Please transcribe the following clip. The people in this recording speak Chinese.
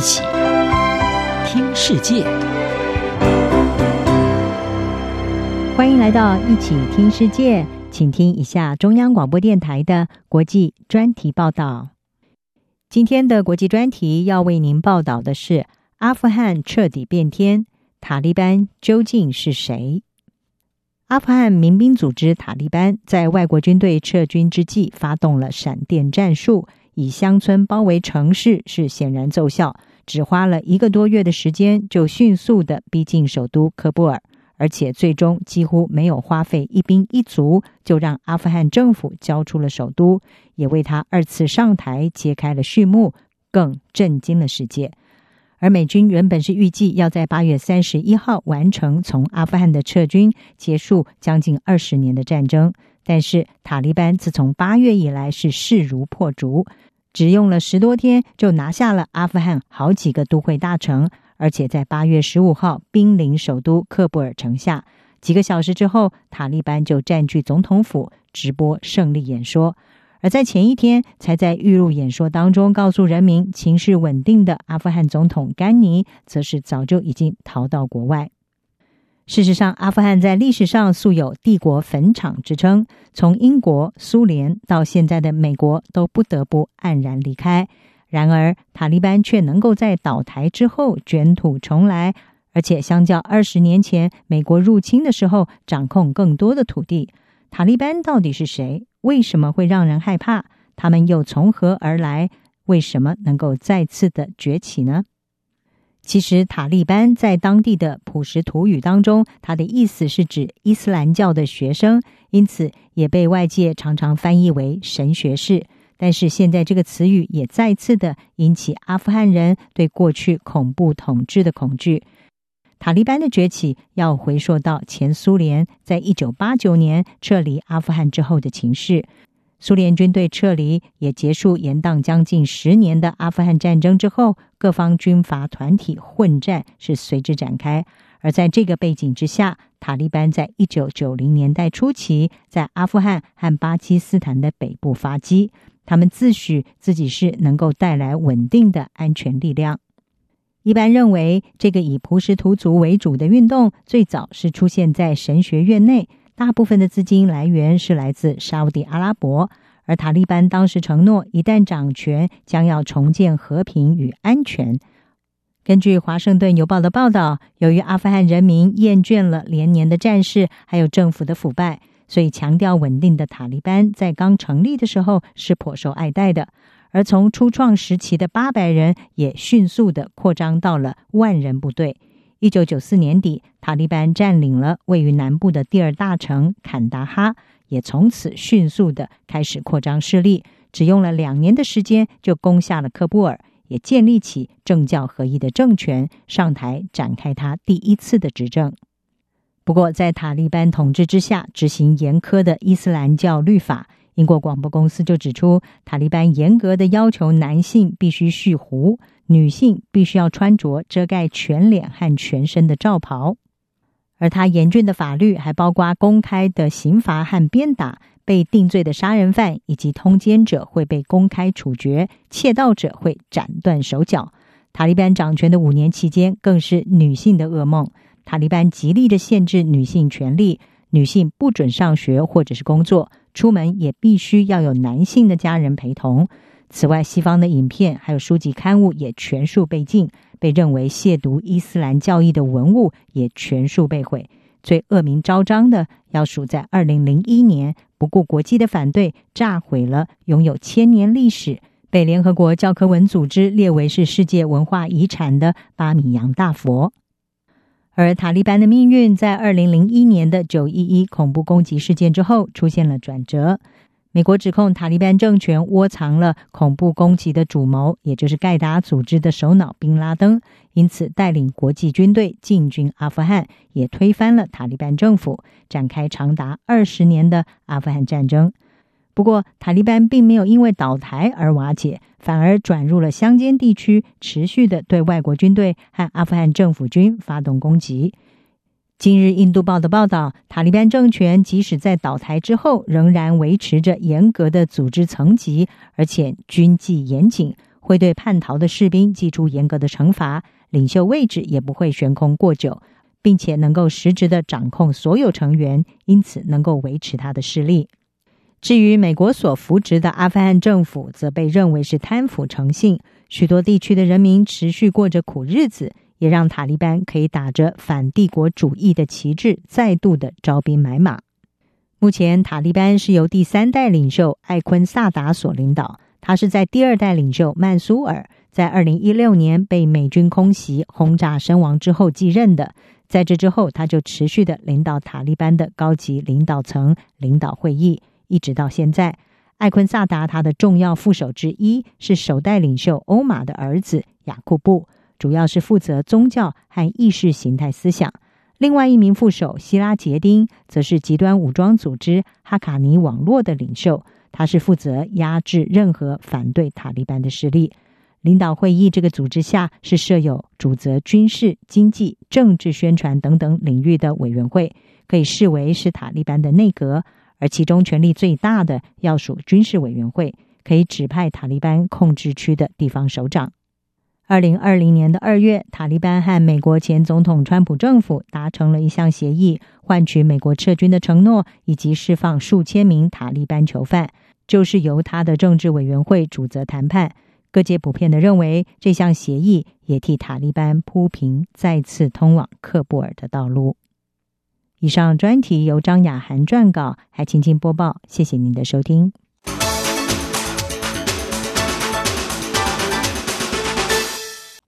一起听世界，欢迎来到一起听世界，请听一下中央广播电台的国际专题报道。今天的国际专题要为您报道的是：阿富汗彻底变天，塔利班究竟是谁？阿富汗民兵组织塔利班在外国军队撤军之际，发动了闪电战术。以乡村包围城市是显然奏效，只花了一个多月的时间，就迅速地逼近首都喀布尔，而且最终几乎没有花费一兵一卒，就让阿富汗政府交出了首都，也为他二次上台揭开了序幕，更震惊了世界。而美军原本是预计要在八月三十一号完成从阿富汗的撤军，结束将近二十年的战争，但是塔利班自从八月以来是势如破竹。只用了十多天，就拿下了阿富汗好几个都会大城，而且在八月十五号兵临首都喀布尔城下。几个小时之后，塔利班就占据总统府，直播胜利演说。而在前一天，才在预录演说当中告诉人民情势稳定的阿富汗总统甘尼，则是早就已经逃到国外。事实上，阿富汗在历史上素有“帝国坟场”之称，从英国、苏联到现在的美国，都不得不黯然离开。然而，塔利班却能够在倒台之后卷土重来，而且相较二十年前美国入侵的时候，掌控更多的土地。塔利班到底是谁？为什么会让人害怕？他们又从何而来？为什么能够再次的崛起呢？其实，塔利班在当地的普什图语当中，它的意思是指伊斯兰教的学生，因此也被外界常常翻译为神学士。但是，现在这个词语也再次的引起阿富汗人对过去恐怖统治的恐惧。塔利班的崛起要回溯到前苏联在一九八九年撤离阿富汗之后的情势。苏联军队撤离，也结束延宕将近十年的阿富汗战争之后，各方军阀团体混战是随之展开。而在这个背景之下，塔利班在一九九零年代初期，在阿富汗和巴基斯坦的北部发迹，他们自诩自己是能够带来稳定的安全力量。一般认为，这个以普什图族为主的运动，最早是出现在神学院内。大部分的资金来源是来自沙乌地阿拉伯，而塔利班当时承诺，一旦掌权，将要重建和平与安全。根据《华盛顿邮报》的报道，由于阿富汗人民厌倦了连年的战事，还有政府的腐败，所以强调稳定的塔利班在刚成立的时候是颇受爱戴的。而从初创时期的八百人，也迅速的扩张到了万人部队。一九九四年底，塔利班占领了位于南部的第二大城坎达哈，也从此迅速地开始扩张势力。只用了两年的时间，就攻下了喀布尔，也建立起政教合一的政权，上台展开他第一次的执政。不过，在塔利班统治之下，执行严苛的伊斯兰教律法。英国广播公司就指出，塔利班严格的要求男性必须蓄胡。女性必须要穿着遮盖全脸和全身的罩袍，而他严峻的法律还包括公开的刑罚和鞭打，被定罪的杀人犯以及通奸者会被公开处决，窃盗者会斩断手脚。塔利班掌权的五年期间，更是女性的噩梦。塔利班极力的限制女性权利，女性不准上学或者是工作，出门也必须要有男性的家人陪同。此外，西方的影片还有书籍刊物也全数被禁，被认为亵渎伊斯兰教义的文物也全数被毁。最恶名昭彰的，要数在二零零一年，不顾国际的反对，炸毁了拥有千年历史、被联合国教科文组织列为是世界文化遗产的巴米扬大佛。而塔利班的命运，在二零零一年的九一一恐怖攻击事件之后，出现了转折。美国指控塔利班政权窝藏了恐怖攻击的主谋，也就是盖达组织的首脑宾拉登，因此带领国际军队进军阿富汗，也推翻了塔利班政府，展开长达二十年的阿富汗战争。不过，塔利班并没有因为倒台而瓦解，反而转入了乡间地区，持续的对外国军队和阿富汗政府军发动攻击。今日印度报的报道，塔利班政权即使在倒台之后，仍然维持着严格的组织层级，而且军纪严谨，会对叛逃的士兵祭出严格的惩罚，领袖位置也不会悬空过久，并且能够实质的掌控所有成员，因此能够维持他的势力。至于美国所扶植的阿富汗政府，则被认为是贪腐成性，许多地区的人民持续过着苦日子，也让塔利班可以打着反帝国主义的旗帜，再度的招兵买马。目前，塔利班是由第三代领袖艾昆萨达所领导，他是在第二代领袖曼苏尔在二零一六年被美军空袭轰炸身亡之后继任的。在这之后，他就持续的领导塔利班的高级领导层领导会议。一直到现在，艾昆萨达他的重要副手之一是首代领袖欧玛的儿子雅库布，主要是负责宗教和意识形态思想。另外一名副手希拉杰丁则是极端武装组织哈卡尼网络的领袖，他是负责压制任何反对塔利班的势力。领导会议这个组织下是设有主责军事、经济、政治宣传等等领域的委员会，可以视为是塔利班的内阁。而其中权力最大的要属军事委员会，可以指派塔利班控制区的地方首长。二零二零年的二月，塔利班和美国前总统川普政府达成了一项协议，换取美国撤军的承诺以及释放数千名塔利班囚犯，就是由他的政治委员会主责谈判。各界普遍的认为，这项协议也替塔利班铺平再次通往喀布尔的道路。以上专题由张雅涵撰稿，还请您播报。谢谢您的收听。